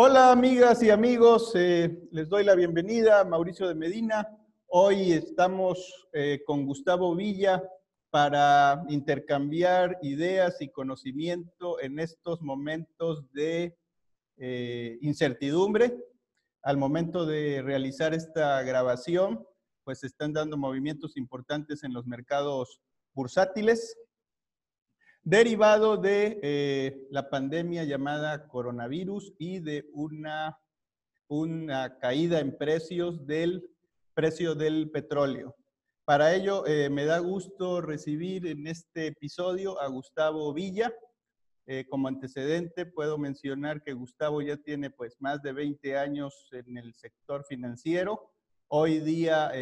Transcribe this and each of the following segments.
Hola amigas y amigos, eh, les doy la bienvenida, Mauricio de Medina. Hoy estamos eh, con Gustavo Villa para intercambiar ideas y conocimiento en estos momentos de eh, incertidumbre. Al momento de realizar esta grabación, pues se están dando movimientos importantes en los mercados bursátiles derivado de eh, la pandemia llamada coronavirus y de una, una caída en precios del precio del petróleo. Para ello, eh, me da gusto recibir en este episodio a Gustavo Villa. Eh, como antecedente, puedo mencionar que Gustavo ya tiene pues más de 20 años en el sector financiero. Hoy día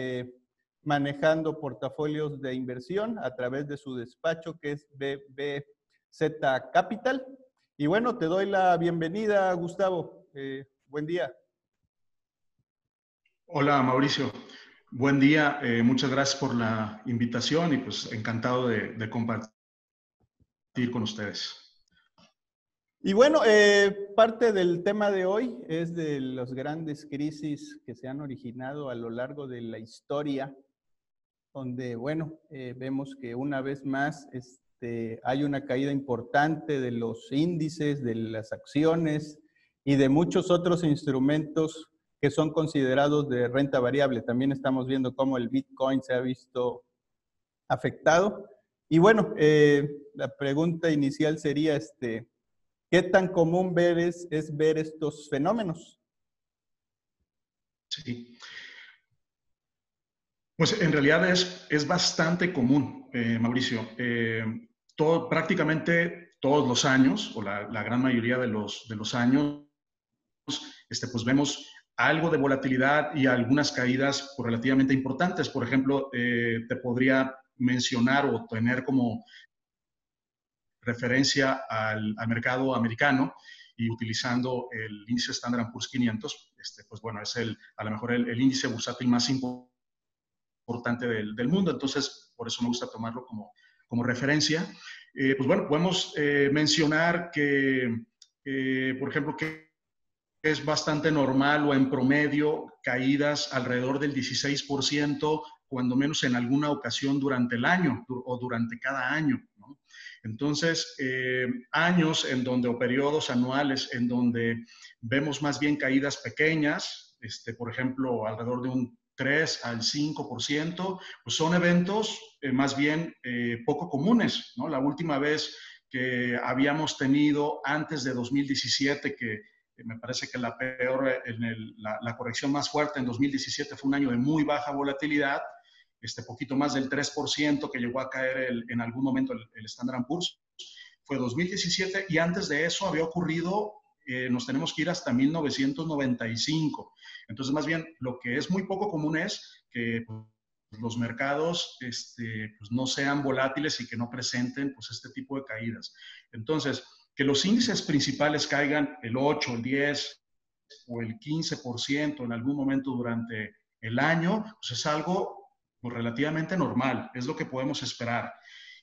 manejando portafolios de inversión a través de su despacho que es BBZ Capital. Y bueno, te doy la bienvenida, Gustavo. Eh, buen día. Hola, Mauricio. Buen día. Eh, muchas gracias por la invitación y pues encantado de, compartir con ustedes. Y bueno, eh, parte del tema de hoy es de las grandes crisis que se han originado a lo largo de la historia donde, bueno, eh, vemos que una vez más este, hay una caída importante de los índices, de las acciones y de muchos otros instrumentos que son considerados de renta variable. También estamos viendo cómo el Bitcoin se ha visto afectado. Y bueno, eh, la pregunta inicial sería, este, ¿qué tan común ver es, es ver estos fenómenos? Sí. Pues en realidad es, es bastante común, eh, Mauricio. Eh, todo, prácticamente todos los años, o la, gran mayoría de los, de los años, este, pues vemos algo de volatilidad y algunas caídas relativamente importantes. Por ejemplo, eh, te podría mencionar o tener como referencia al, mercado americano y utilizando el índice Standard Poor's 500, este, pues bueno, es el, a lo mejor el, el índice bursátil más importante importante del, mundo, entonces por eso me gusta tomarlo como, como referencia. Eh, pues bueno, podemos eh, mencionar que, por ejemplo, que es bastante normal o en promedio caídas alrededor del 16%, cuando menos en alguna ocasión durante el año o durante cada año. Entonces, eh, años en donde, o periodos anuales en donde vemos más bien caídas pequeñas, este, por ejemplo, alrededor de un 3 al 5%, pues son eventos eh, más bien eh, poco comunes, ¿no? La última vez que habíamos tenido antes de 2017, que me parece que la peor, la, corrección más fuerte en 2017 fue un año de muy baja volatilidad, este poquito más del 3% que llegó a caer en algún momento el, el Standard Poor's, fue 2017 y antes de eso había ocurrido eh, nos tenemos que ir hasta 1995. Entonces, más bien, lo que es muy poco común es que pues, los mercados este, pues, no sean volátiles y que no presenten pues, este tipo de caídas. Entonces, que los índices principales caigan el 8, el 10 o el 15% en algún momento durante el año, pues es algo relativamente normal, es lo que podemos esperar.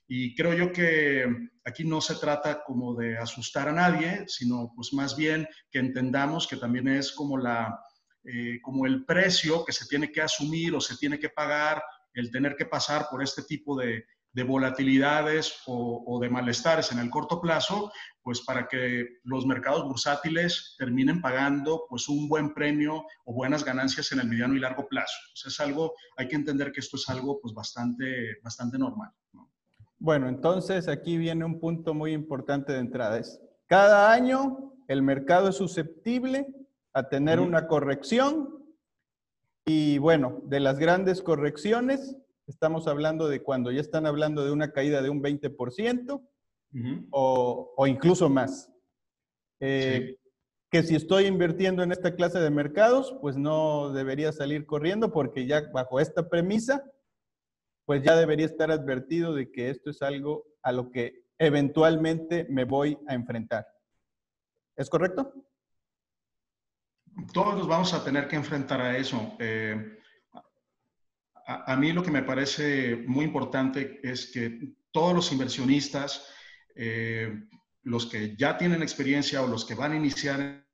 Y creo yo que aquí no se trata como de asustar a nadie, sino pues más bien que entendamos que también es como, la, eh, como el precio que se tiene que asumir o se tiene que pagar el tener que pasar por este tipo de, de volatilidades o, o, de malestares en el corto plazo, pues para que los mercados bursátiles terminen pagando pues un buen premio o buenas ganancias en el mediano y largo plazo. es algo, hay que entender que esto es algo pues bastante, bastante normal. ¿no? Bueno, entonces aquí viene un punto muy importante de entrada. Es, cada año el mercado es susceptible a tener una corrección y bueno, de las grandes correcciones, estamos hablando de cuando ya están hablando de una caída de un 20% o, incluso más. Eh, que si estoy invirtiendo en esta clase de mercados, pues no debería salir corriendo porque ya bajo esta premisa pues ya debería estar advertido de que esto es algo a lo que eventualmente me voy a enfrentar. ¿Es correcto? Todos nos vamos a tener que enfrentar a eso. Eh, a, mí lo que me parece muy importante es que todos los inversionistas, eh, los que ya tienen experiencia o los que van a iniciar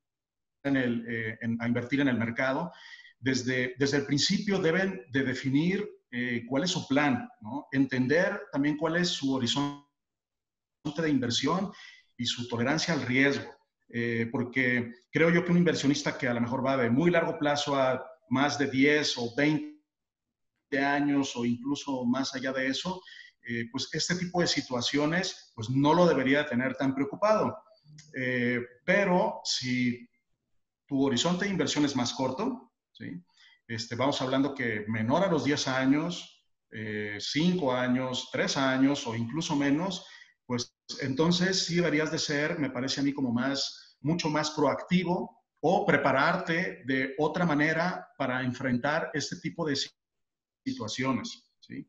eh, a invertir en el mercado, desde, desde el principio deben de definir eh, cuál es su plan, ¿no? entender también cuál es su horizonte de inversión y su tolerancia al riesgo. Eh, porque creo yo que un inversionista que a lo mejor va de muy largo plazo a más de 10 o 20 años o incluso más allá de eso, eh, pues este tipo de situaciones pues no lo debería tener tan preocupado. Eh, pero si tu horizonte de inversión es más corto, ¿sí? Este, vamos hablando que menor a los 10 años, 5 años, 3 años o incluso menos, pues entonces sí deberías de ser, me parece a mí como más, mucho más proactivo o prepararte de otra manera para enfrentar este tipo de situaciones, ¿sí?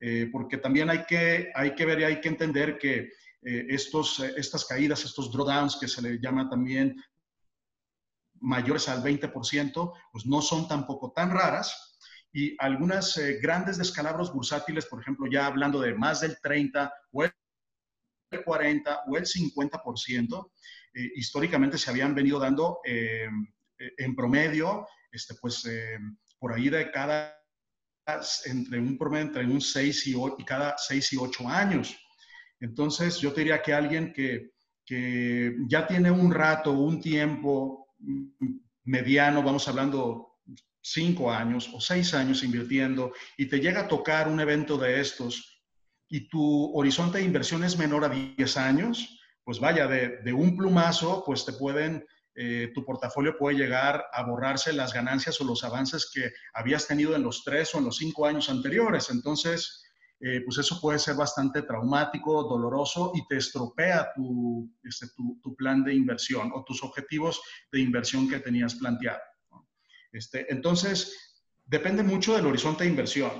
Eh, porque también hay que, hay que ver y hay que entender que eh, estos, eh, estas caídas, estos drawdowns que se le llama también mayores al 20%, pues no son tampoco tan raras. Y algunas grandes descalabros bursátiles, por ejemplo, ya hablando de más del 30 o 40 o el 50%, eh, históricamente se habían venido dando eh, en promedio, este, pues eh, por ahí de cada, entre un promedio entre un 6 y, y cada 6 y 8 años. Entonces, yo te diría que alguien que, que ya tiene un rato, un tiempo mediano, vamos hablando cinco años o seis años invirtiendo y te llega a tocar un evento de estos y tu horizonte de inversión es menor a 10 años, pues vaya, de, un plumazo, pues te pueden, eh, tu portafolio puede llegar a borrarse las ganancias o los avances que habías tenido en los tres o en los cinco años anteriores. Entonces, eh, pues eso puede ser bastante traumático, doloroso y te estropea tu, este, plan de inversión o tus objetivos de inversión que tenías planteado. Este, entonces, depende mucho del horizonte de inversión.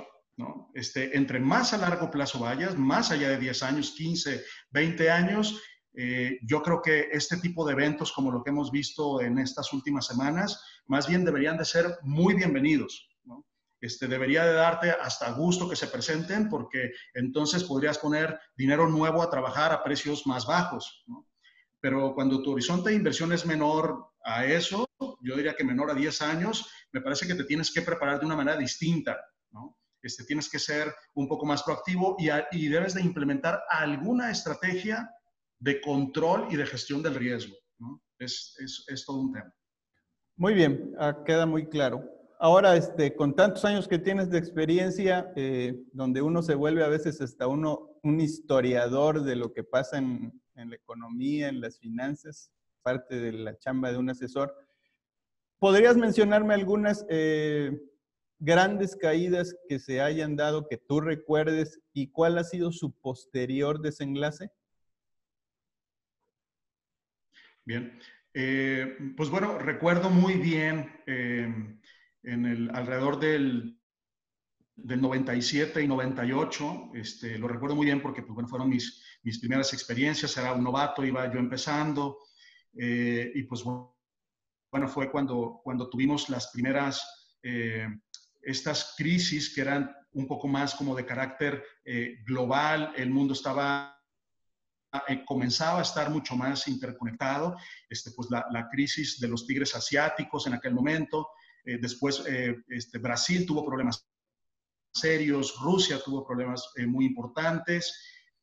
Este, entre más a largo plazo vayas, más allá de 10 años, 15, 20 años, eh, yo creo que este tipo de eventos como lo que hemos visto en estas últimas semanas, más bien deberían de ser muy bienvenidos. Este, debería de darte hasta gusto que se presenten porque entonces podrías poner dinero nuevo a trabajar a precios más bajos. Pero cuando tu horizonte de inversión es menor a eso, yo diría que menor a 10 años, me parece que te tienes que preparar de una manera distinta. ¿no? Este, tienes que ser un poco más proactivo y, debes de implementar alguna estrategia de control y de gestión del riesgo. Es, todo un tema. Muy bien, ah, queda muy claro. Ahora, este, con tantos años que tienes de experiencia, eh, donde uno se vuelve a veces hasta uno un historiador de lo que pasa en, la economía, en las finanzas, parte de la chamba de un asesor, ¿podrías mencionarme algunas eh, grandes caídas que se hayan dado que tú recuerdes y cuál ha sido su posterior desenlace? Bien, eh, pues bueno, recuerdo muy bien en el alrededor del, del 97 y 98, este, lo recuerdo muy bien porque pues, bueno, fueron mis, mis primeras experiencias, era un novato, iba yo empezando eh, y pues bueno, fue cuando, cuando tuvimos las primeras estas crisis que eran un poco más como de carácter eh, global, el mundo estaba, eh, comenzaba a estar mucho más interconectado, este, pues la, crisis de los tigres asiáticos en aquel momento, eh, después este, Brasil tuvo problemas serios, Rusia tuvo problemas muy importantes,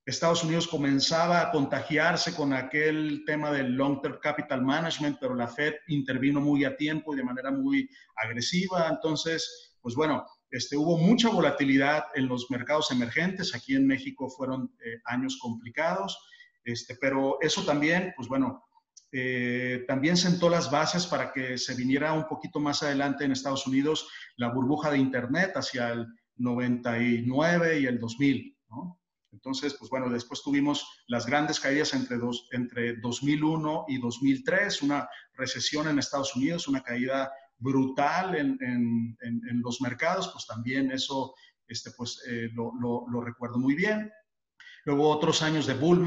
Estados Unidos comenzaba a contagiarse con aquel tema del long-term capital management, pero la Fed intervino muy a tiempo y de manera muy agresiva. Entonces, pues bueno, este, hubo mucha volatilidad en los mercados emergentes. Aquí en México fueron eh, años complicados, este, pero eso también, pues bueno, eh, también sentó las bases para que se viniera un poquito más adelante en Estados Unidos la burbuja de Internet hacia el 99 y el 2000, ¿no? Entonces, pues bueno, después tuvimos las grandes caídas entre, dos, entre 2001 y 2003, una recesión en Estados Unidos, una caída brutal en, los mercados, pues también eso este, pues, eh, lo, lo, recuerdo muy bien. Luego otros años de bull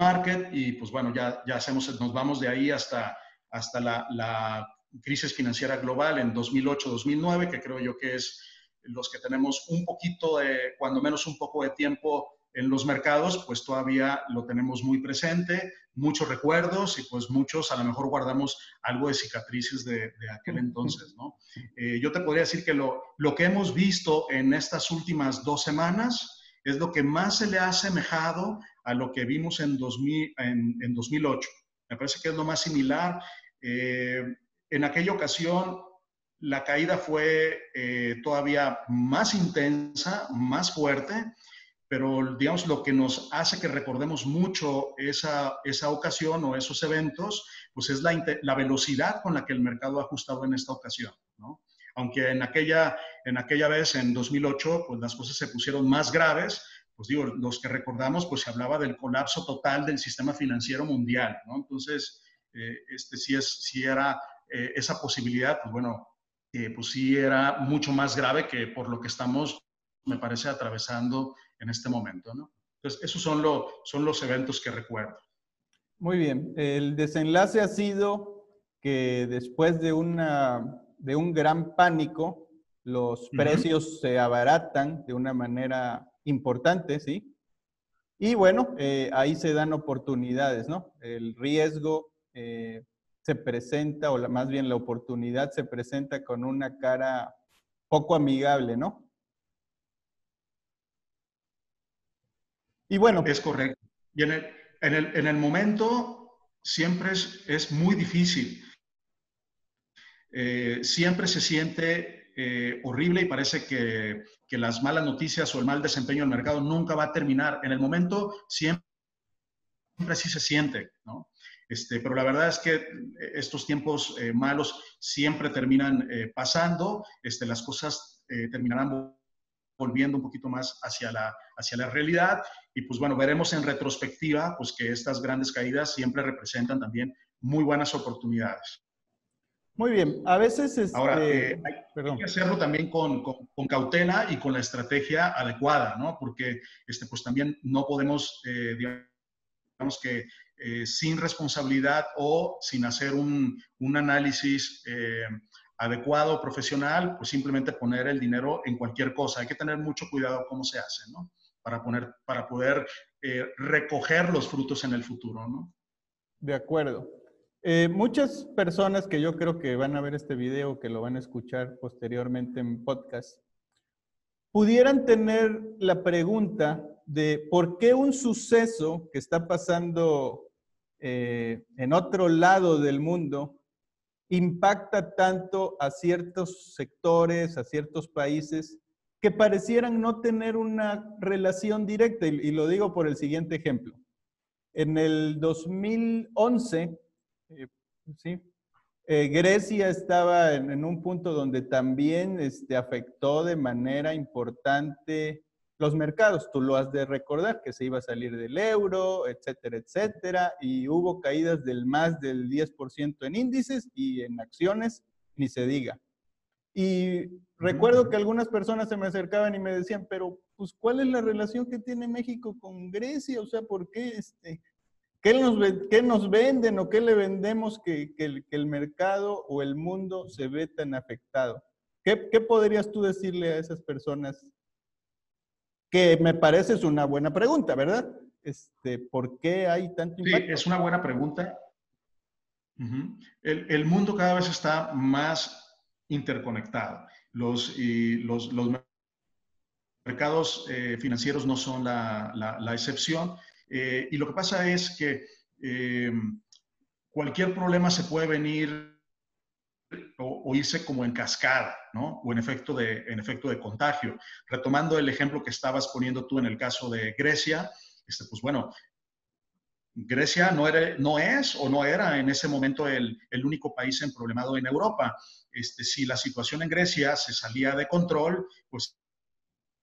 market y pues bueno, ya, ya hacemos, nos vamos de ahí hasta, hasta la, la crisis financiera global en 2008-2009, que creo yo que es los que tenemos un poquito de, cuando menos un poco de tiempo en los mercados, pues todavía lo tenemos muy presente, muchos recuerdos y pues muchos a lo mejor guardamos algo de cicatrices de, aquel entonces, ¿no? Eh, yo te podría decir que lo, lo que hemos visto en estas últimas dos semanas es lo que más se le ha asemejado a lo que vimos en, 2000, en, 2008. Me parece que es lo más similar. Eh, en aquella ocasión, la caída fue eh, todavía más intensa, más fuerte, pero digamos lo que nos hace que recordemos mucho esa, esa ocasión o esos eventos, pues es la, la, velocidad con la que el mercado ha ajustado en esta ocasión. ¿no? Aunque en aquella, en aquella vez, en 2008, pues las cosas se pusieron más graves, pues digo, los que recordamos, pues se hablaba del colapso total del sistema financiero mundial, ¿no? Entonces, eh, este, si, es, si era eh, esa posibilidad, pues bueno, eh, pues sí era mucho más grave que por lo que estamos, me parece, atravesando en este momento, ¿no? Entonces, esos son, lo, son los eventos que recuerdo. Muy bien. El desenlace ha sido que después de, una, de un gran pánico, los precios se abaratan de una manera importante, ¿sí? Y bueno, eh, ahí se dan oportunidades, ¿no? El riesgo eh, se presenta, o más bien la oportunidad se presenta con una cara poco amigable, ¿no? Y bueno. Es correcto. Y en el, momento siempre es, es muy difícil. Eh, siempre se siente eh, horrible y parece que, las malas noticias o el mal desempeño del mercado nunca va a terminar. En el momento siempre, siempre así se siente, ¿no? Este, pero la verdad es que estos tiempos eh, malos siempre terminan pasando, este, las cosas terminarán volviendo un poquito más hacia la, hacia la realidad. Y pues bueno, veremos en retrospectiva pues que estas grandes caídas siempre representan también muy buenas oportunidades. Muy bien, a veces... Este, Ahora, eh, hay, que hacerlo también con, con, cautela y con la estrategia adecuada, ¿no? Porque este, pues también no podemos, eh, digamos que eh, sin responsabilidad o sin hacer un, un análisis adecuado, profesional, pues simplemente poner el dinero en cualquier cosa. Hay que tener mucho cuidado cómo se hace, ¿no? Para, poner, para poder recoger los frutos en el futuro, ¿no? De acuerdo. Eh, muchas personas que yo creo que van a ver este video, que lo van a escuchar posteriormente en podcast, pudieran tener la pregunta de por qué un suceso que está pasando eh, en otro lado del mundo impacta tanto a ciertos sectores, a ciertos países, que parecieran no tener una relación directa. Y, lo digo por el siguiente ejemplo. En el 2011, eh, eh, Grecia estaba en, un punto donde también este, afectó de manera importante los mercados, tú lo has de recordar, que se iba a salir del euro, etcétera, etcétera, y hubo caídas del más del 10% en índices y en acciones, ni se diga. Y recuerdo que algunas personas se me acercaban y me decían, pero pues ¿cuál es la relación que tiene México con Grecia? O sea, ¿por qué este, ¿Qué nos, qué nos venden o qué le vendemos que, que, el, mercado o el mundo se ve tan afectado? ¿Qué, ¿Qué, podrías tú decirle a esas personas que me parece es una buena pregunta, ¿verdad? Este, ¿Por qué hay tanto impacto? Sí, es una buena pregunta. el, el, mundo cada vez está más interconectado. Los, y los, los mercados eh, financieros no son la, la, excepción. Eh, y lo que pasa es que eh, cualquier problema se puede venir o, irse como en cascada, ¿no? O en efecto, de, en efecto de contagio. Retomando el ejemplo que estabas poniendo tú en el caso de Grecia, este, pues bueno, Grecia no, era, no es o no era en ese momento el, el único país problemado en Europa. Este, si la situación en Grecia se salía de control, pues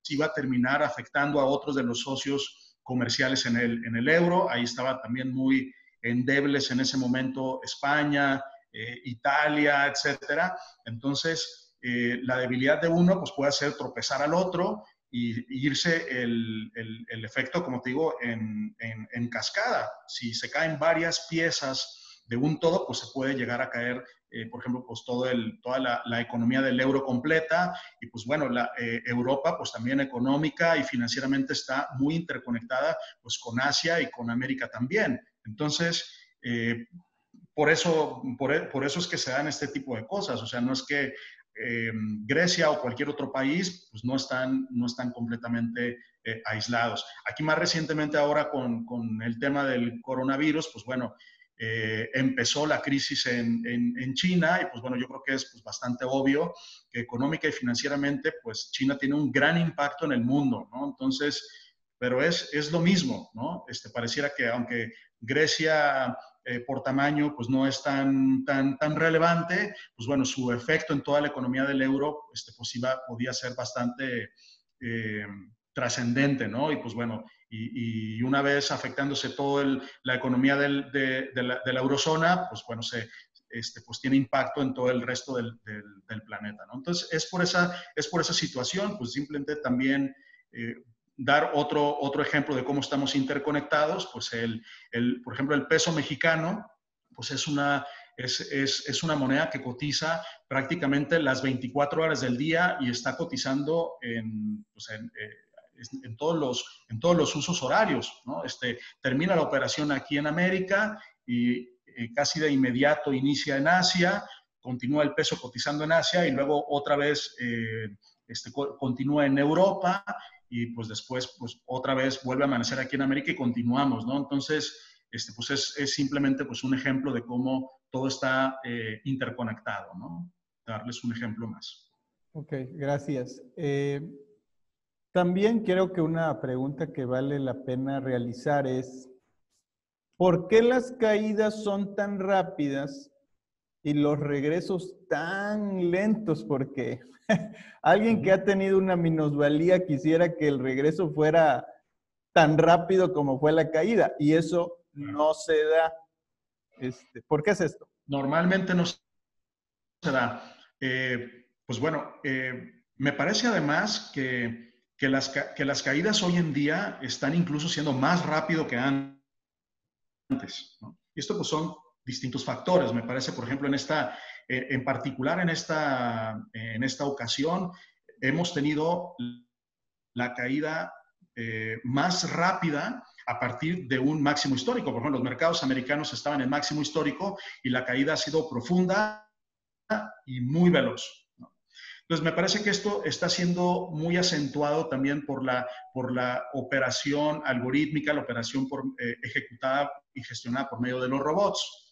iba a terminar afectando a otros de los socios comerciales en el, en el euro. Ahí estaba también muy endebles en ese momento España, eh, Italia, etcétera. Entonces, eh, la debilidad de uno pues, puede hacer tropezar al otro y, irse el, el, efecto, como te digo, en, en, cascada. Si se caen varias piezas de un todo, pues se puede llegar a caer, eh, por ejemplo, pues todo el, toda la, economía del euro completa y pues bueno, la, eh, Europa pues también económica y financieramente está muy interconectada pues con Asia y con América también. Entonces, eh, por eso, por, por, eso es que se dan este tipo de cosas. O sea, no es que Grecia o cualquier otro país pues no están, no están completamente aislados. Aquí más recientemente ahora con, con, el tema del coronavirus, pues bueno, eh, empezó la crisis en, en, China y pues bueno, yo creo que es pues, bastante obvio que económica y financieramente pues China tiene un gran impacto en el mundo, ¿no? Entonces, pero es, es lo mismo, ¿no? Este, pareciera que aunque Grecia eh, por tamaño pues no es tan, tan, tan relevante, pues bueno, su efecto en toda la economía del euro este, pues iba, podía ser bastante... Eh, trascendente, ¿no? Y pues bueno, y, una vez afectándose toda la economía del, de, la, de, la, eurozona, pues bueno, se, este, pues tiene impacto en todo el resto del, del, planeta, ¿no? Entonces, es por esa, es por esa situación, pues simplemente también eh, dar otro, otro ejemplo de cómo estamos interconectados, pues el, el, por ejemplo, el peso mexicano, pues es una, es, es, es, una moneda que cotiza prácticamente las 24 horas del día y está cotizando en, pues en eh, en todos los, en todos los usos horarios. ¿no? Este, termina la operación aquí en América y eh, casi de inmediato inicia en Asia, continúa el peso cotizando en Asia y luego otra vez eh, este, continúa en Europa y pues después pues otra vez vuelve a amanecer aquí en América y continuamos, ¿no? Entonces, este, pues es, es simplemente pues un ejemplo de cómo todo está eh, interconectado, ¿no? Darles un ejemplo más. Ok, gracias. También creo que una pregunta que vale la pena realizar es, ¿por qué las caídas son tan rápidas y los regresos tan lentos? Porque alguien que ha tenido una minusvalía quisiera que el regreso fuera tan rápido como fue la caída y eso no se da. Este, ¿Por qué es esto? Normalmente no se da. Eh, pues bueno, eh, me parece además que que las, que las caídas hoy en día están incluso siendo más rápido que antes. Y esto pues son distintos factores. Me parece, por ejemplo, en esta, eh, en particular en esta, en esta ocasión, hemos tenido la caída eh, más rápida a partir de un máximo histórico. Por ejemplo, los mercados americanos estaban en máximo histórico y la caída ha sido profunda y muy veloz. Entonces, me parece que esto está siendo muy acentuado también por la, por la operación algorítmica, la operación por, eh, ejecutada y gestionada por medio de los robots.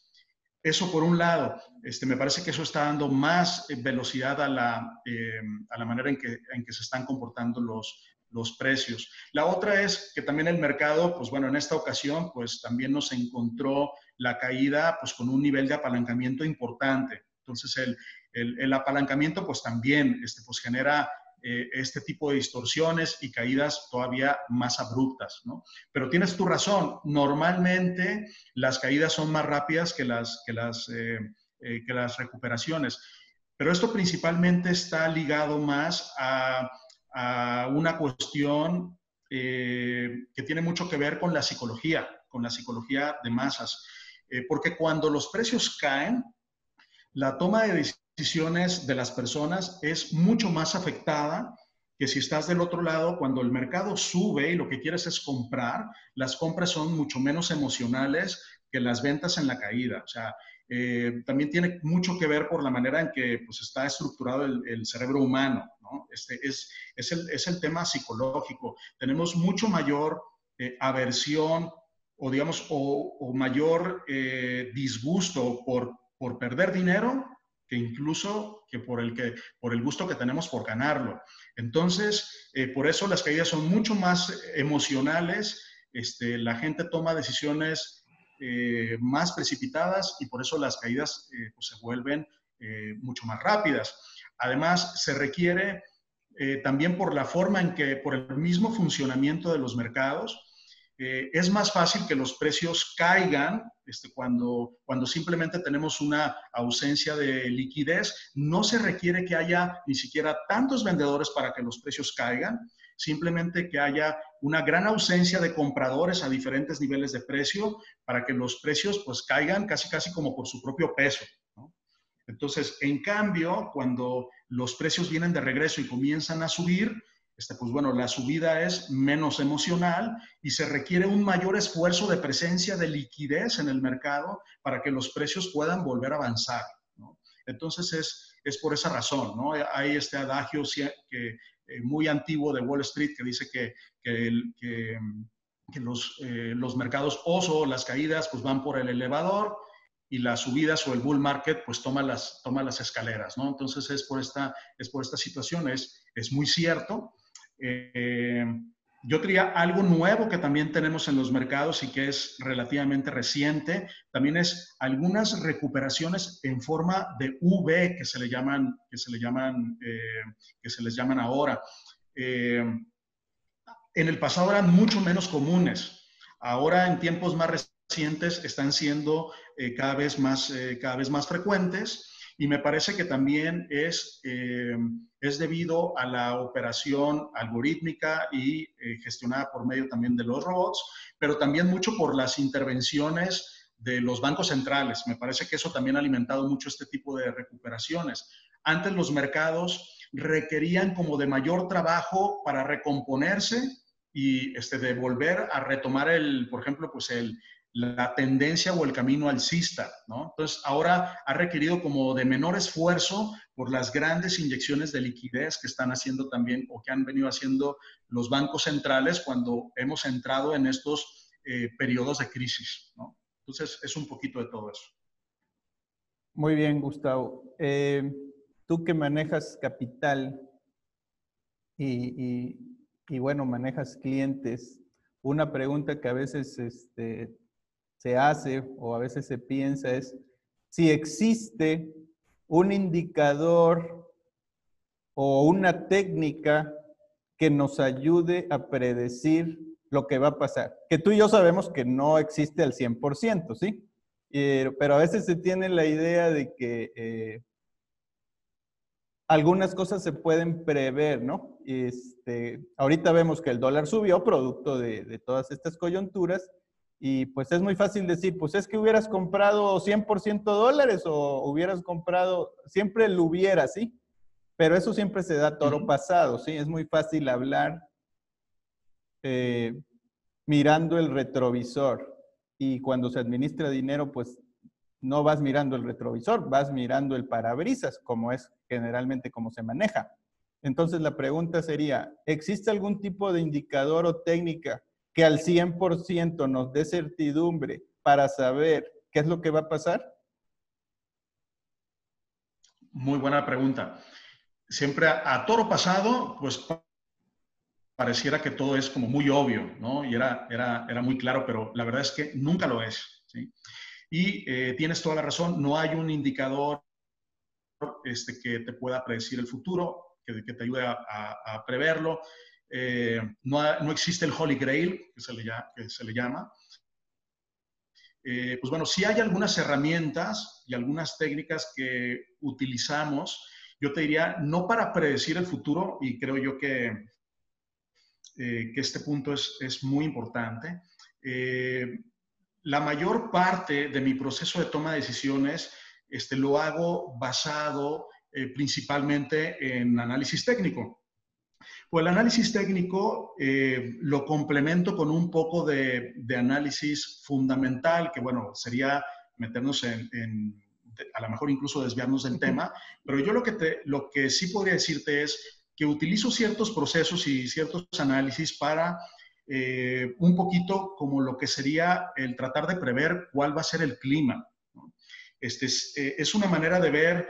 Eso por un lado, este, me parece que eso está dando más eh, velocidad a la, eh, a la manera en que, en que se están comportando los, los precios. La otra es que también el mercado, pues bueno, en esta ocasión, pues también nos encontró la caída, pues con un nivel de apalancamiento importante. Entonces, el, el, apalancamiento pues también este, pues, genera eh, este tipo de distorsiones y caídas todavía más abruptas, ¿no? Pero tienes tu razón, normalmente las caídas son más rápidas que las, que las, eh, eh, que las recuperaciones, pero esto principalmente está ligado más a, a una cuestión que tiene mucho que ver con la psicología, con la psicología de masas, porque cuando los precios caen, la toma de decisiones de las personas es mucho más afectada que si estás del otro lado, cuando el mercado sube y lo que quieres es comprar, las compras son mucho menos emocionales que las ventas en la caída. O sea, eh, también tiene mucho que ver por la manera en que pues, está estructurado el, cerebro humano. ¿no? Este es, es, el, es, el, tema psicológico. Tenemos mucho mayor eh, aversión o, digamos, o, mayor eh, disgusto por, por perder dinero que incluso que por el, que, por el gusto que tenemos por ganarlo. Entonces, eh, por eso las caídas son mucho más emocionales, este, la gente toma decisiones eh, más precipitadas y por eso las caídas eh, pues, se vuelven mucho más rápidas. Además, se requiere también por la forma en que, por el mismo funcionamiento de los mercados, eh, es más fácil que los precios caigan este, cuando, cuando simplemente tenemos una ausencia de liquidez. No se requiere que haya ni siquiera tantos vendedores para que los precios caigan, simplemente que haya una gran ausencia de compradores a diferentes niveles de precio para que los precios pues caigan casi casi como por su propio peso. Entonces, en cambio, cuando los precios vienen de regreso y comienzan a subir, este, pues bueno, la subida es menos emocional y se requiere un mayor esfuerzo de presencia de liquidez en el mercado para que los precios puedan volver a avanzar. Entonces es, es por esa razón, ¿no? Hay este adagio que, eh, muy antiguo de Wall Street que dice que, que, los, eh, los, mercados oso, las caídas, pues van por el elevador y las subidas o el bull market, pues toma las, toma las escaleras, ¿no? Entonces es por esta, es por esta situación, es muy cierto. Eh, yo diría algo nuevo que también tenemos en los mercados y que es relativamente reciente, también es algunas recuperaciones en forma de V que se le llaman, que se le llaman, eh, que se les llaman ahora. Eh, en el pasado eran mucho menos comunes. Ahora en tiempos más recientes están siendo cada, vez más, cada vez más frecuentes y me parece que también es, eh, es debido a la operación algorítmica y eh, gestionada por medio también de los robots, pero también mucho por las intervenciones de los bancos centrales. Me parece que eso también ha alimentado mucho este tipo de recuperaciones. Antes los mercados requerían como de mayor trabajo para recomponerse y este, de volver a retomar el, por ejemplo, pues el, la tendencia o el camino alcista, ¿no? Entonces, ahora ha requerido como de menor esfuerzo por las grandes inyecciones de liquidez que están haciendo también o que han venido haciendo los bancos centrales cuando hemos entrado en estos eh, periodos de crisis, ¿no? Entonces, es un poquito de todo eso. Muy bien, Gustavo. Eh, tú que manejas capital y, y, bueno, manejas clientes, una pregunta que a veces este, se hace o a veces se piensa es si existe un indicador o una técnica que nos ayude a predecir lo que va a pasar. Que tú y yo sabemos que no existe al 100%, ¿sí? pero a veces se tiene la idea de que eh, algunas cosas se pueden prever, ¿no? Este, ahorita vemos que el dólar subió producto de, de todas estas coyunturas y pues es muy fácil decir, pues es que hubieras comprado 100% dólares o hubieras comprado, siempre lo hubiera, ¿sí? Pero eso siempre se da toro pasado, ¿sí? Es muy fácil hablar eh, mirando el retrovisor. Y cuando se administra dinero, pues no vas mirando el retrovisor, vas mirando el parabrisas, como es generalmente como se maneja. Entonces la pregunta sería, ¿existe algún tipo de indicador o técnica que al 100% nos dé certidumbre para saber qué es lo que va a pasar? Muy buena pregunta. Siempre a, toro pasado, pues pareciera que todo es como muy obvio, ¿no? Y era, era, era muy claro, pero la verdad es que nunca lo es. Y eh, tienes toda la razón, no hay un indicador este, que te pueda predecir el futuro, que, te ayude a preverlo. Eh, no, existe el Holy Grail, que se le, llama. Eh, pues bueno, sí hay algunas herramientas y algunas técnicas que utilizamos, yo te diría, no para predecir el futuro, y creo yo que, eh, que este punto es, es muy importante. la mayor parte de mi proceso de toma de decisiones este, lo hago basado principalmente en análisis técnico. Pues el análisis técnico eh, lo complemento con un poco de, análisis fundamental, que bueno, sería meternos en, a lo mejor incluso desviarnos del tema, pero yo lo que, te, lo que sí podría decirte es que utilizo ciertos procesos y ciertos análisis para eh, un poquito como lo que sería el tratar de prever cuál va a ser el clima. Este es, eh, es, una manera de ver,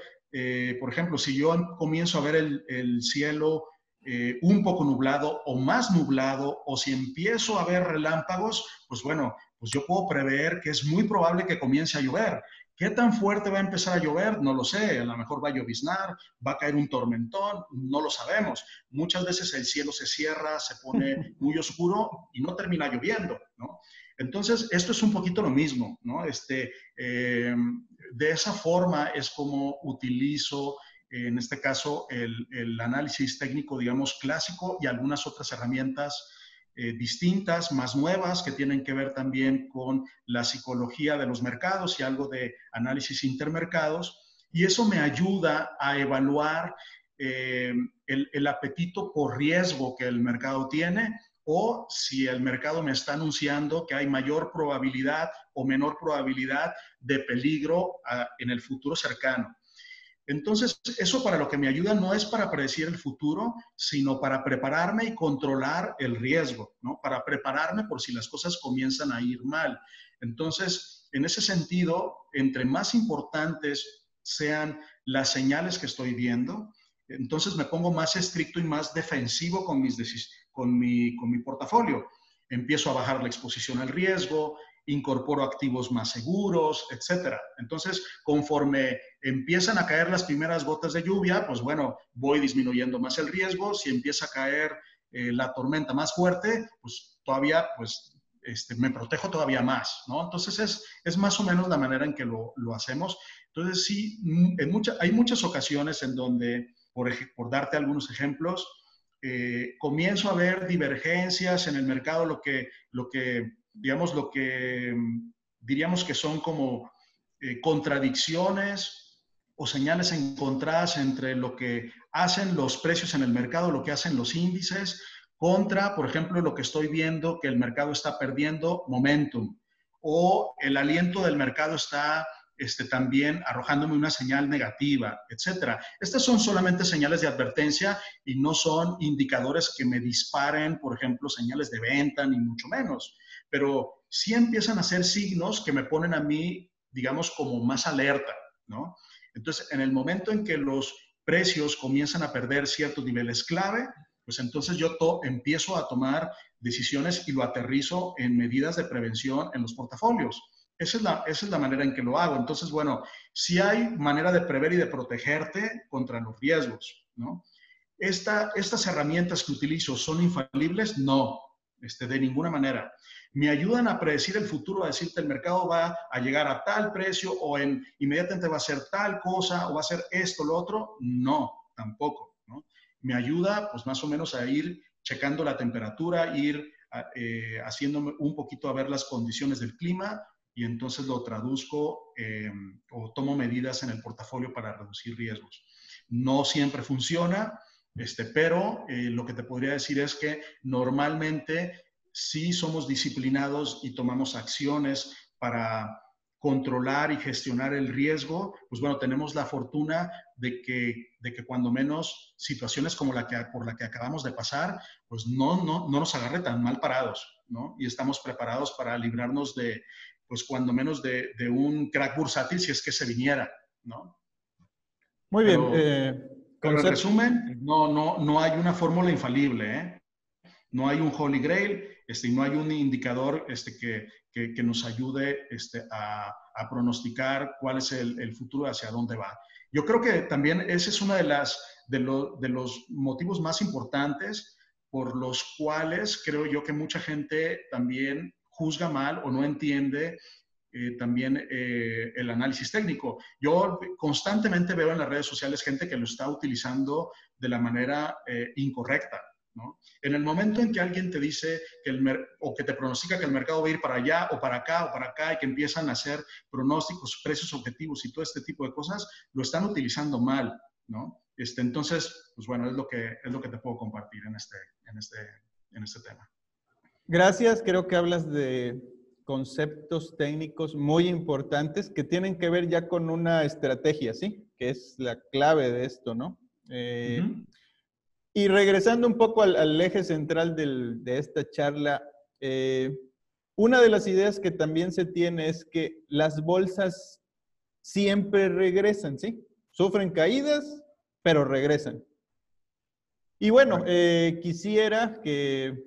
por ejemplo, si yo comienzo a ver el, el cielo eh, un poco nublado o más nublado, o si empiezo a ver relámpagos, pues bueno, pues yo puedo prever que es muy probable que comience a llover. ¿Qué tan fuerte va a empezar a llover? No lo sé. A lo mejor va a lloviznar, va a caer un tormentón, no lo sabemos. Muchas veces el cielo se cierra, se pone muy oscuro y no termina lloviendo, ¿no? Entonces, esto es un poquito lo mismo, ¿no? Este, eh, de esa forma es como utilizo en este caso el, análisis técnico, digamos, clásico y algunas otras herramientas eh, distintas, más nuevas, que tienen que ver también con la psicología de los mercados y algo de análisis intermercados. Y eso me ayuda a evaluar eh, el, apetito por riesgo que el mercado tiene o si el mercado me está anunciando que hay mayor probabilidad o menor probabilidad de peligro ah, en el futuro cercano. Entonces, eso para lo que me ayuda no es para predecir el futuro, sino para prepararme y controlar el riesgo, ¿no? Para prepararme por si las cosas comienzan a ir mal. Entonces, en ese sentido, entre más importantes sean las señales que estoy viendo, entonces me pongo más estricto y más defensivo con, mis con, mi, con mi portafolio. Empiezo a bajar la exposición al riesgo, incorporo activos más seguros, etcétera. Entonces, conforme empiezan a caer las primeras gotas de lluvia, pues bueno, voy disminuyendo más el riesgo. Si empieza a caer eh, la tormenta más fuerte, pues todavía, pues este, me protejo todavía más, ¿no? Entonces es, es más o menos la manera en que lo, lo hacemos. Entonces sí, mm, en mucha, hay muchas ocasiones en donde, por, por darte algunos ejemplos, eh, comienzo a ver divergencias en el mercado, lo que, lo que digamos, lo que mm, diríamos que son como eh, contradicciones o señales encontradas entre lo que hacen los precios en el mercado, lo que hacen los índices, contra, por ejemplo, lo que estoy viendo que el mercado está perdiendo momentum o el aliento del mercado está este, también arrojándome una señal negativa, etcétera. Estas son solamente señales de advertencia y no son indicadores que me disparen, por ejemplo, señales de venta, ni mucho menos pero sí empiezan a ser signos que me ponen a mí, digamos, como más alerta, ¿no? Entonces, en el momento en que los precios comienzan a perder ciertos niveles clave, pues entonces yo empiezo a tomar decisiones y lo aterrizo en medidas de prevención en los portafolios. Esa es, la, esa es la manera en que lo hago. Entonces, bueno, si hay manera de prever y de protegerte contra los riesgos, ¿no? ¿Estas herramientas que utilizo son infalibles? No, este, de ninguna manera me ayudan a predecir el futuro, a decirte el mercado va a llegar a tal precio o en, inmediatamente va a ser tal cosa o va a ser esto, lo otro. No, tampoco. ¿no? Me ayuda pues más o menos a ir checando la temperatura, ir eh, haciéndome un poquito a ver las condiciones del clima y entonces lo traduzco eh, o tomo medidas en el portafolio para reducir riesgos. No siempre funciona, este, pero eh, lo que te podría decir es que normalmente si somos disciplinados y tomamos acciones para controlar y gestionar el riesgo, pues bueno, tenemos la fortuna de que, de que cuando menos situaciones como la que, por la que acabamos de pasar, pues no, no, no nos agarre tan mal parados, ¿no? Y estamos preparados para librarnos de, pues cuando menos de, de un crack bursátil si es que se viniera, ¿no? Muy bien. eh, en resumen, no, no, no hay una fórmula infalible, ¿eh? No hay un holy grail, este, y no hay un indicador este, que, nos ayude este, a, pronosticar cuál es el, futuro, hacia dónde va. Yo creo que también ese es uno de los motivos más importantes por los cuales creo yo que mucha gente también juzga mal o no entiende eh, también eh, el análisis técnico. Yo constantemente veo en las redes sociales gente que lo está utilizando de la manera eh, incorrecta. En el momento en que alguien te dice que el o que te pronostica que el mercado va a ir para allá o para acá o para acá y que empiezan a hacer pronósticos, precios objetivos y todo este tipo de cosas, lo están utilizando mal, ¿no? Este, entonces, pues bueno, es lo que, es lo que te puedo compartir en este, en este, en este tema. Gracias, creo que hablas de conceptos técnicos muy importantes que tienen que ver ya con una estrategia, ¿sí? Que es la clave de esto, ¿no? Eh, y regresando un poco al, eje central de esta charla, eh, una de las ideas que también se tiene es que las bolsas siempre regresan, ¿sí? Sufren caídas, pero regresan. Y bueno, eh, quisiera que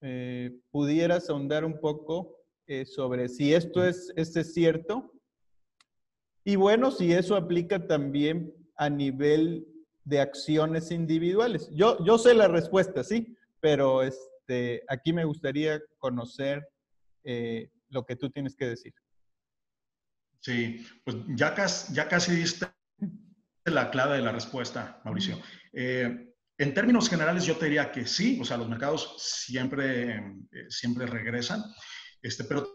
eh, pudieras ahondar un poco sobre si esto es, este es cierto. Y bueno, si eso aplica también a nivel de acciones individuales? Yo, yo sé la respuesta, sí, pero este, aquí me gustaría conocer eh, lo que tú tienes que decir. Sí, pues ya casi, ya casi diste la clave de la respuesta, Mauricio. Eh, en términos generales, yo te diría que sí, o sea, los mercados siempre, eh, siempre regresan, este, pero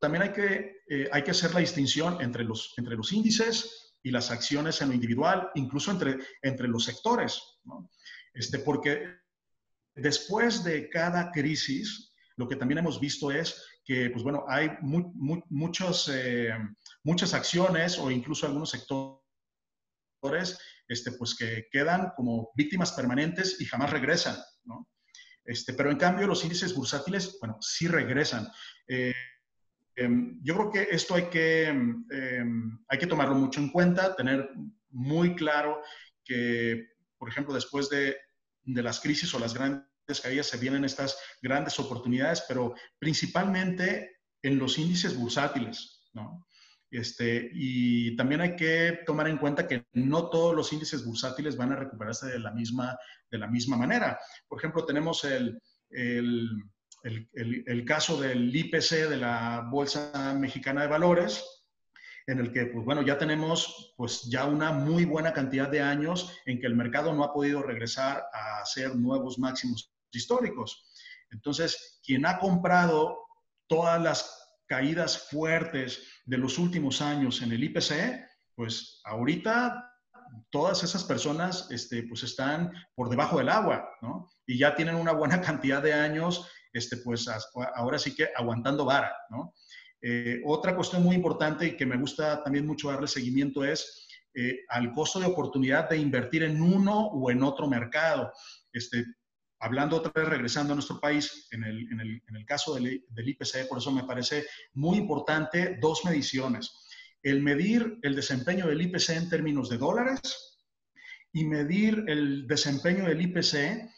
también hay que, eh, hay que hacer la distinción entre los, entre los índices y las acciones en lo individual, incluso entre, entre los sectores, ¿no? este, porque después de cada crisis, lo que también hemos visto es que, pues bueno, hay muchos, eh, muchas acciones o incluso algunos sectores este, pues que quedan como víctimas permanentes y jamás regresan, ¿no? Este, pero en cambio los índices bursátiles, bueno, sí regresan. Eh, yo creo que esto hay que, em, em, hay que tomarlo mucho en cuenta, tener muy claro que, por ejemplo, después de, de las crisis o las grandes caídas se vienen estas grandes oportunidades, pero principalmente en los índices bursátiles, ¿no? Este, y también hay que tomar en cuenta que no todos los índices bursátiles van a recuperarse de la misma, de la misma manera. Por ejemplo, tenemos el, el, el, el caso del IPC de la Bolsa Mexicana de Valores, en el que, pues bueno, ya tenemos pues ya una muy buena cantidad de años en que el mercado no ha podido regresar a hacer nuevos máximos históricos. Entonces, quien ha comprado todas las caídas fuertes de los últimos años en el IPC, pues ahorita todas esas personas este, pues están por debajo del agua, ¿no? Y ya tienen una buena cantidad de años, este, pues ahora sí que aguantando vara, ¿no? Eh, otra cuestión muy importante y que me gusta también mucho darle seguimiento es eh, al costo de oportunidad de invertir en uno o en otro mercado. Este, hablando otra vez, regresando a nuestro país, en el, en el, en el caso del, del, IPC, por eso me parece muy importante dos mediciones. El medir el desempeño del IPC en términos de dólares y medir el desempeño del IPC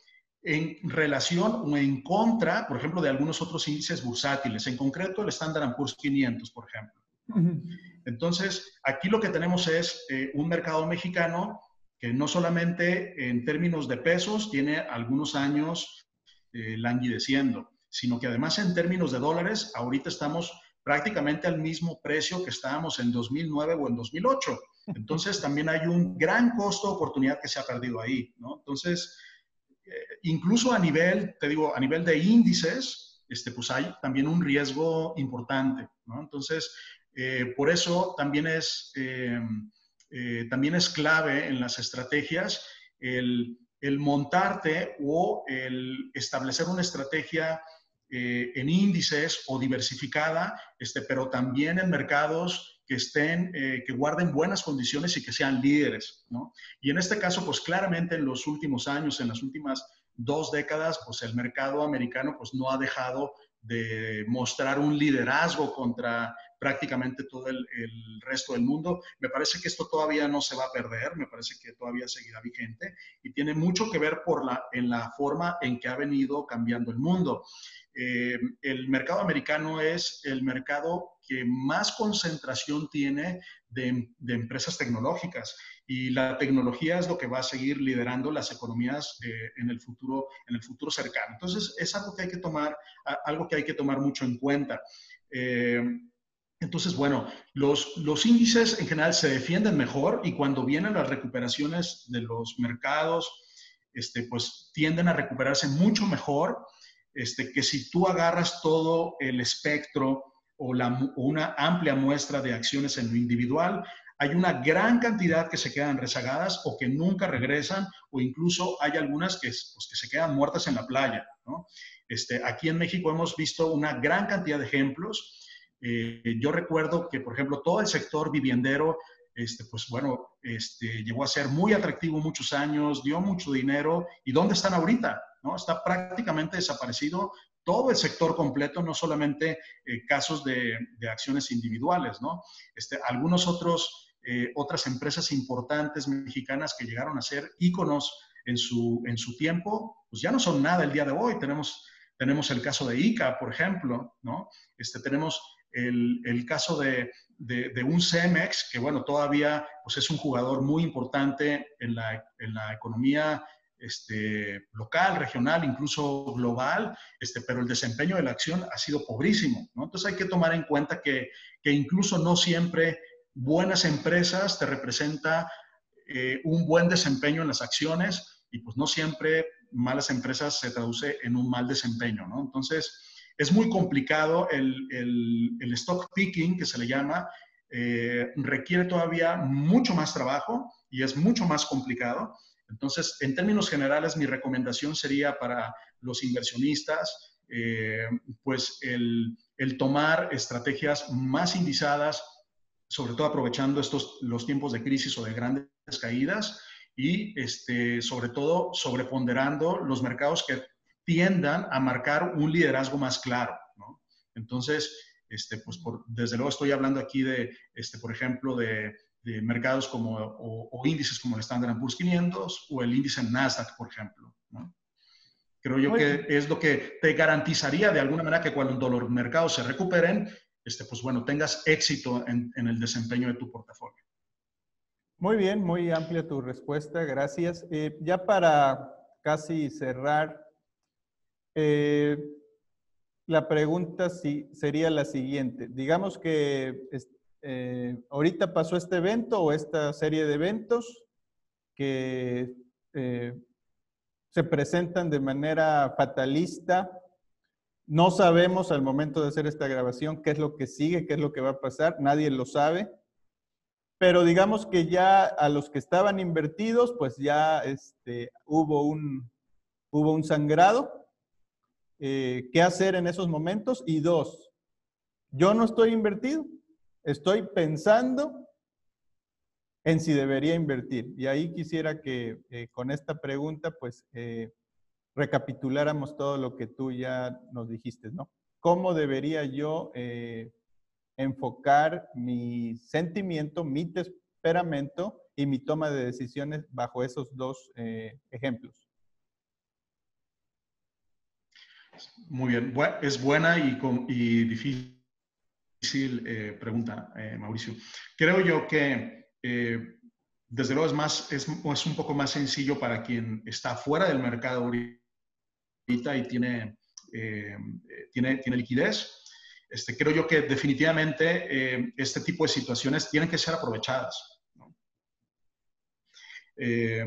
en relación o en contra, por ejemplo, de algunos otros índices bursátiles, en concreto el Standard Poor's 500, por ejemplo. Entonces, aquí lo que tenemos es eh, un mercado mexicano que no solamente en términos de pesos tiene algunos años eh, languideciendo, sino que además en términos de dólares, ahorita estamos prácticamente al mismo precio que estábamos en 2009 o en 2008. Entonces también hay un gran costo de oportunidad que se ha perdido ahí, ¿no? Entonces, eh, incluso a nivel, te digo, a nivel de índices, este, pues hay también un riesgo importante, ¿no? Entonces, eh, por eso también es... Eh, también es clave en las estrategias el, montarte o el establecer una estrategia en índices o diversificada, este, pero también en mercados que estén, eh, que guarden buenas condiciones y que sean líderes, Y en este caso, pues claramente en los últimos años, en las últimas dos décadas, pues el mercado americano pues no ha dejado de mostrar un liderazgo contra prácticamente todo el, resto del mundo. Me parece que esto todavía no se va a perder, me parece que todavía seguirá vigente y tiene mucho que ver por la, en la forma en que ha venido cambiando el mundo. Eh, el mercado americano es el mercado que más concentración tiene de, empresas tecnológicas y la tecnología es lo que va a seguir liderando las economías eh, en, el futuro, en el futuro cercano. Entonces, es algo que hay que tomar, algo que hay que tomar mucho en cuenta. Eh, entonces, bueno, los, índices en general se defienden mejor y cuando vienen las recuperaciones de los mercados, este, pues tienden a recuperarse mucho mejor este, que si tú agarras todo el espectro o, una amplia muestra de acciones en lo individual, hay una gran cantidad que se quedan rezagadas o que nunca regresan o incluso hay algunas que, pues, se quedan muertas en la playa. Este, aquí en México hemos visto una gran cantidad de ejemplos eh, yo recuerdo que, por ejemplo, todo el sector viviendero, este, pues bueno, este, llegó a ser muy atractivo muchos años, dio mucho dinero. ¿Y dónde están ahorita? ¿no? Está prácticamente desaparecido todo el sector completo, no solamente eh, casos de, acciones individuales, ¿no? Este, algunos otros, eh, otras empresas importantes mexicanas que llegaron a ser íconos en su, en su tiempo, pues ya no son nada el día de hoy. Tenemos, tenemos el caso de ICA, por ejemplo, ¿no? Este, tenemos el, caso de, un Cemex, que bueno, todavía pues es un jugador muy importante en la, economía este, local, regional, incluso global, este, pero el desempeño de la acción ha sido pobrísimo. Entonces hay que tomar en cuenta que, incluso no siempre buenas empresas te representa eh, un buen desempeño en las acciones y pues no siempre malas empresas se traduce en un mal desempeño, ¿no? Entonces, es muy complicado el, el, stock picking, que se le llama, eh, requiere todavía mucho más trabajo y es mucho más complicado. Entonces, en términos generales, mi recomendación sería para los inversionistas, eh, pues el, el, tomar estrategias más indizadas, sobre todo aprovechando estos, los tiempos de crisis o de grandes caídas y este, sobre todo sobreponderando los mercados que tiendan a marcar un liderazgo más claro. ¿no? Entonces, este, pues por, desde luego estoy hablando aquí de, este, por ejemplo, de, de mercados como, o, índices como el Standard Poor's 500 o el índice Nasdaq, por ejemplo. ¿no? Creo yo que es lo que te garantizaría de alguna manera que cuando los mercados se recuperen, este, pues bueno, tengas éxito en, en el desempeño de tu portafolio. Muy bien, muy amplia tu respuesta, gracias. Eh, ya para casi cerrar, eh, la pregunta sí, sería la siguiente. Digamos que eh, ahorita pasó este evento o esta serie de eventos que se presentan de manera fatalista. No sabemos al momento de hacer esta grabación qué es lo que sigue, qué es lo que va a pasar. Nadie lo sabe pero digamos que ya a los que estaban invertidos, pues ya este, hubo un sangrado. Eh, ¿Qué hacer en esos momentos? Y dos, yo no estoy invertido, estoy pensando en si debería invertir. Y ahí quisiera que eh, con esta pregunta, pues, eh, recapituláramos todo lo que tú ya nos dijiste, ¿no? ¿Cómo debería yo enfocar mi sentimiento, mi temperamento y mi toma de decisiones bajo esos dos ejemplos. Muy bien, es buena y, difícil eh, pregunta, eh, Mauricio. Creo yo que desde luego es, más, es, un poco más sencillo para quien está fuera del mercado ahorita y tiene, tiene, tiene liquidez este, creo yo que definitivamente eh, este tipo de situaciones tienen que ser aprovechadas. Eh,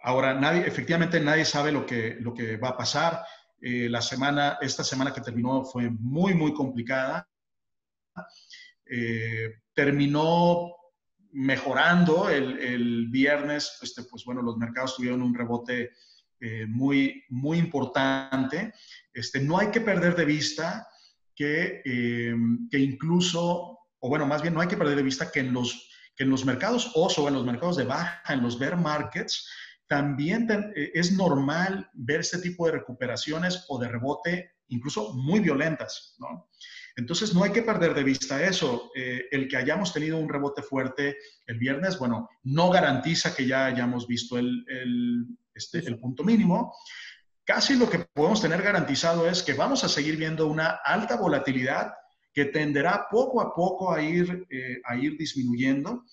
ahora, nadie, efectivamente nadie sabe lo que, lo que va a pasar. Eh, la semana, esta semana que terminó fue muy, muy complicada. terminó mejorando el, viernes, este, pues bueno, los mercados tuvieron un rebote muy, muy importante. Este, no hay que perder de vista que, eh, que incluso, o bueno, más bien no hay que perder de vista que en los, que en los mercados oso, en los mercados de baja, en los bear markets, también eh, es normal ver este tipo de recuperaciones o de rebote, incluso muy violentas, ¿no? Entonces, no hay que perder de vista eso. Eh, el que hayamos tenido un rebote fuerte el viernes, bueno, no garantiza que ya hayamos visto el, el, este, el punto mínimo, casi lo que podemos tener garantizado es que vamos a seguir viendo una alta volatilidad que tenderá poco a poco a ir, eh, a ir disminuyendo.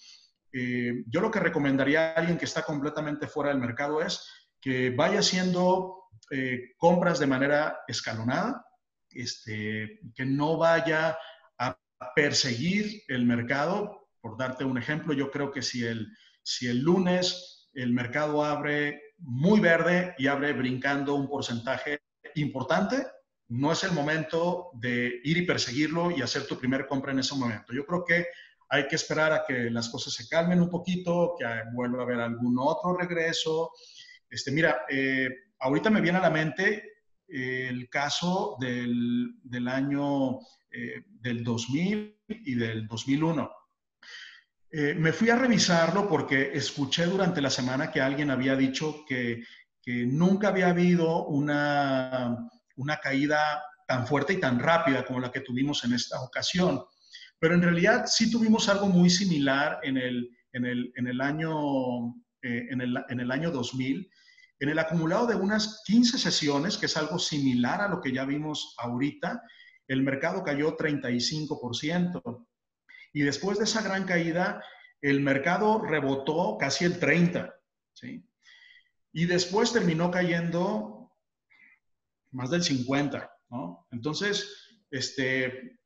Eh, yo lo que recomendaría a alguien que está completamente fuera del mercado es que vaya haciendo eh, compras de manera escalonada, este, que no vaya a perseguir el mercado. Por darte un ejemplo, yo creo que si el, si el lunes el mercado abre muy verde y abre brincando un porcentaje importante, no es el momento de ir y perseguirlo y hacer tu primer compra en ese momento. Yo creo que hay que esperar a que las cosas se calmen un poquito, que vuelva a haber algún otro regreso. Este, mira, eh, ahorita me viene a la mente el caso del, del año eh, del 2000 y del 2001. Eh, me fui a revisarlo porque escuché durante la semana que alguien había dicho que, nunca había habido una, una, caída tan fuerte y tan rápida como la que tuvimos en esta ocasión. Pero en realidad sí tuvimos algo muy similar en el, en el, en el año, eh, en, el, en el año 2000. En el acumulado de unas 15 sesiones, que es algo similar a lo que ya vimos ahorita, el mercado cayó 35%. Y después de esa gran caída, el mercado rebotó casi el 30, ¿sí? Y después terminó cayendo más del 50, ¿no? Entonces, este,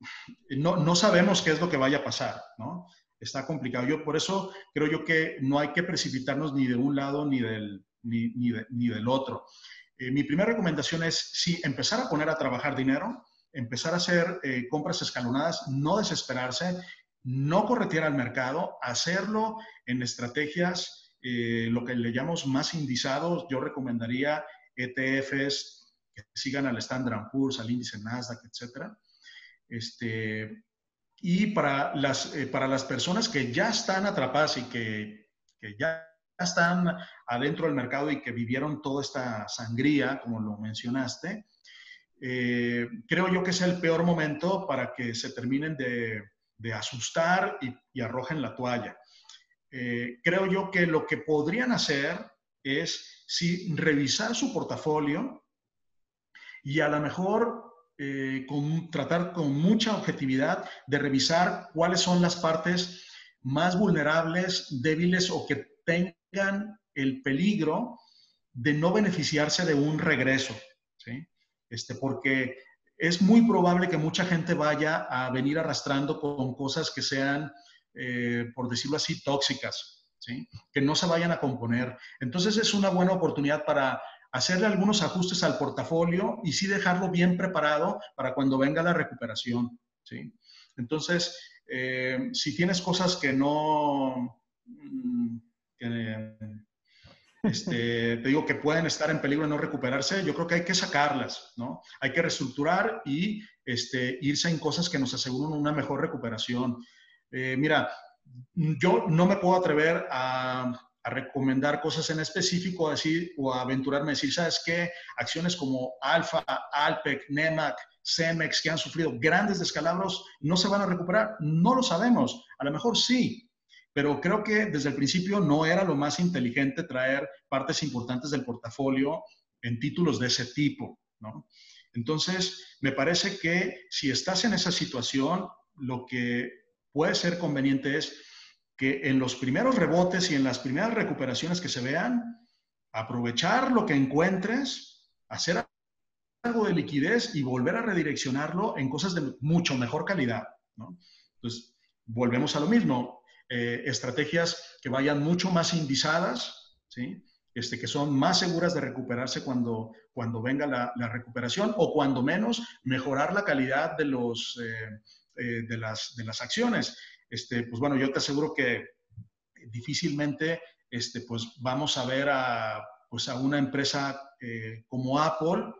no, no sabemos qué es lo que vaya a pasar, ¿no? Está complicado. Yo por eso creo yo que no hay que precipitarnos ni de un lado ni del, ni, ni, del otro. Eh, mi primera recomendación es, sí, empezar a poner a trabajar dinero, empezar a hacer eh, compras escalonadas, no desesperarse, no corretear al mercado, hacerlo en estrategias, eh, lo que le llamamos más indizados. Yo recomendaría ETFs que sigan al Standard Poor's, al índice Nasdaq, etc. Este, y para las, para las personas que ya están atrapadas y que, que ya están adentro del mercado y que vivieron toda esta sangría, como lo mencionaste, eh, creo yo que es el peor momento para que se terminen de, asustar y, arrojen la toalla. Eh, creo yo que lo que podrían hacer es si revisar su portafolio y a lo mejor eh, tratar con mucha objetividad de revisar cuáles son las partes más vulnerables, débiles o que tengan el peligro de no beneficiarse de un regreso, ¿sí? Este, porque es muy probable que mucha gente vaya a venir arrastrando con cosas que sean, eh, por decirlo así, tóxicas, ¿sí? que no se vayan a componer. Entonces es una buena oportunidad para hacerle algunos ajustes al portafolio y sí dejarlo bien preparado para cuando venga la recuperación. ¿sí? Entonces, eh, si tienes cosas que no, mm, este, te digo que pueden estar en peligro de no recuperarse, yo creo que hay que sacarlas, ¿no? Hay que reestructurar y este, irse en cosas que nos aseguren una mejor recuperación. Eh, mira, yo no me puedo atrever a, recomendar cosas en específico decir, o a aventurarme a decir, ¿sabes qué? Acciones como Alfa, Alpec, Nemac, Cemex, que han sufrido grandes descalabros, no se van a recuperar. No lo sabemos. A lo mejor sí, pero creo que desde el principio no era lo más inteligente traer partes importantes del portafolio en títulos de ese tipo, ¿no? Entonces, me parece que si estás en esa situación, lo que puede ser conveniente es que en los primeros rebotes y en las primeras recuperaciones que se vean, aprovechar lo que encuentres, hacer algo de liquidez y volver a redireccionarlo en cosas de mucho mejor calidad, ¿no? Entonces, volvemos a lo mismo eh, estrategias que vayan mucho más indizadas, ¿sí? Este, que son más seguras de recuperarse cuando, cuando venga la, recuperación o cuando menos mejorar la calidad de, los, eh, eh, de, las, de las acciones. Este, pues bueno, yo te aseguro que difícilmente este, pues vamos a ver a, pues a una empresa como Apple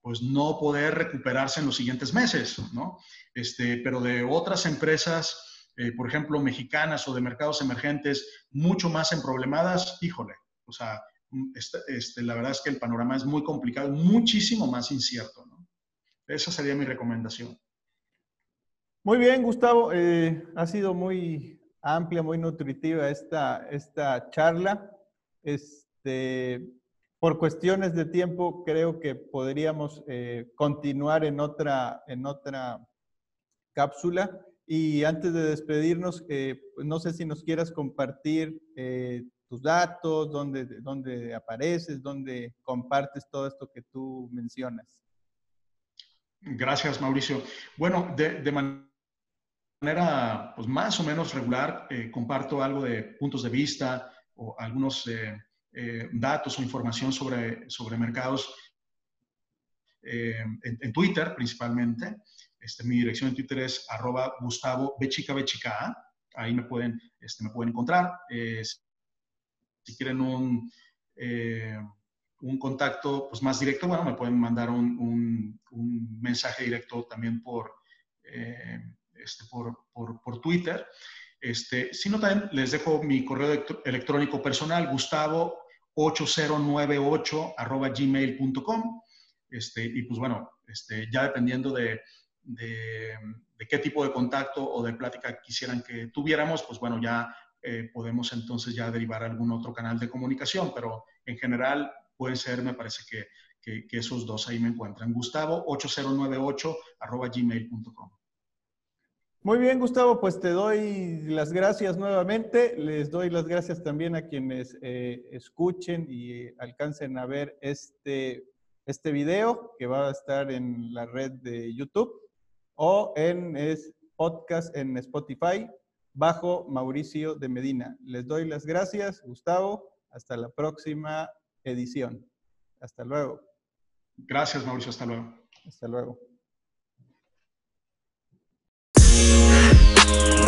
pues no poder recuperarse en los siguientes meses, ¿no? Este, pero de otras empresas eh, por ejemplo, mexicanas o de mercados emergentes mucho más emproblemadas, híjole, o sea, mm, este, este, la verdad es que el panorama es muy complicado, muchísimo más incierto. ¿no? Esa sería mi recomendación. Muy bien, Gustavo. Eh, ha sido muy amplia, muy nutritiva esta, esta charla. Este, por cuestiones de tiempo, creo que podríamos eh, continuar en otra, en otra cápsula. Y antes de despedirnos, eh, no sé si nos quieras compartir tus datos, dónde, dónde apareces, dónde compartes todo esto que tú mencionas. Gracias, Mauricio. Bueno, de, manera pues, más o menos regular, eh, comparto algo de puntos de vista o algunos datos o información sobre, sobre mercados en, en, Twitter principalmente. Este, mi dirección en Twitter es arroba Gustavo Bechica Bechica. Ahí me pueden, este, me pueden encontrar. Eh, si quieren un, eh, un contacto pues, más directo, bueno, me pueden mandar un, un, mensaje directo también por, eh, este, por, por, por, Twitter. Este, si no, también les dejo mi correo electrónico personal, gustavo8098 arroba gmail.com. Este, y pues bueno, este, ya dependiendo de, de, qué tipo de contacto o de plática quisieran que tuviéramos, pues bueno, ya eh, podemos entonces ya derivar algún otro canal de comunicación, pero en general puede ser, me parece que, que, esos dos ahí me encuentran. Gustavo 8098 arroba gmail.com. Muy bien, Gustavo, pues te doy las gracias nuevamente. Les doy las gracias también a quienes eh, escuchen y alcancen a ver este, este video que va a estar en la red de YouTube o en es podcast en Spotify bajo Mauricio de Medina. Les doy las gracias, Gustavo, Hasta la próxima edición. Hasta luego. Gracias, Mauricio. Hasta luego. Hasta luego. Bye.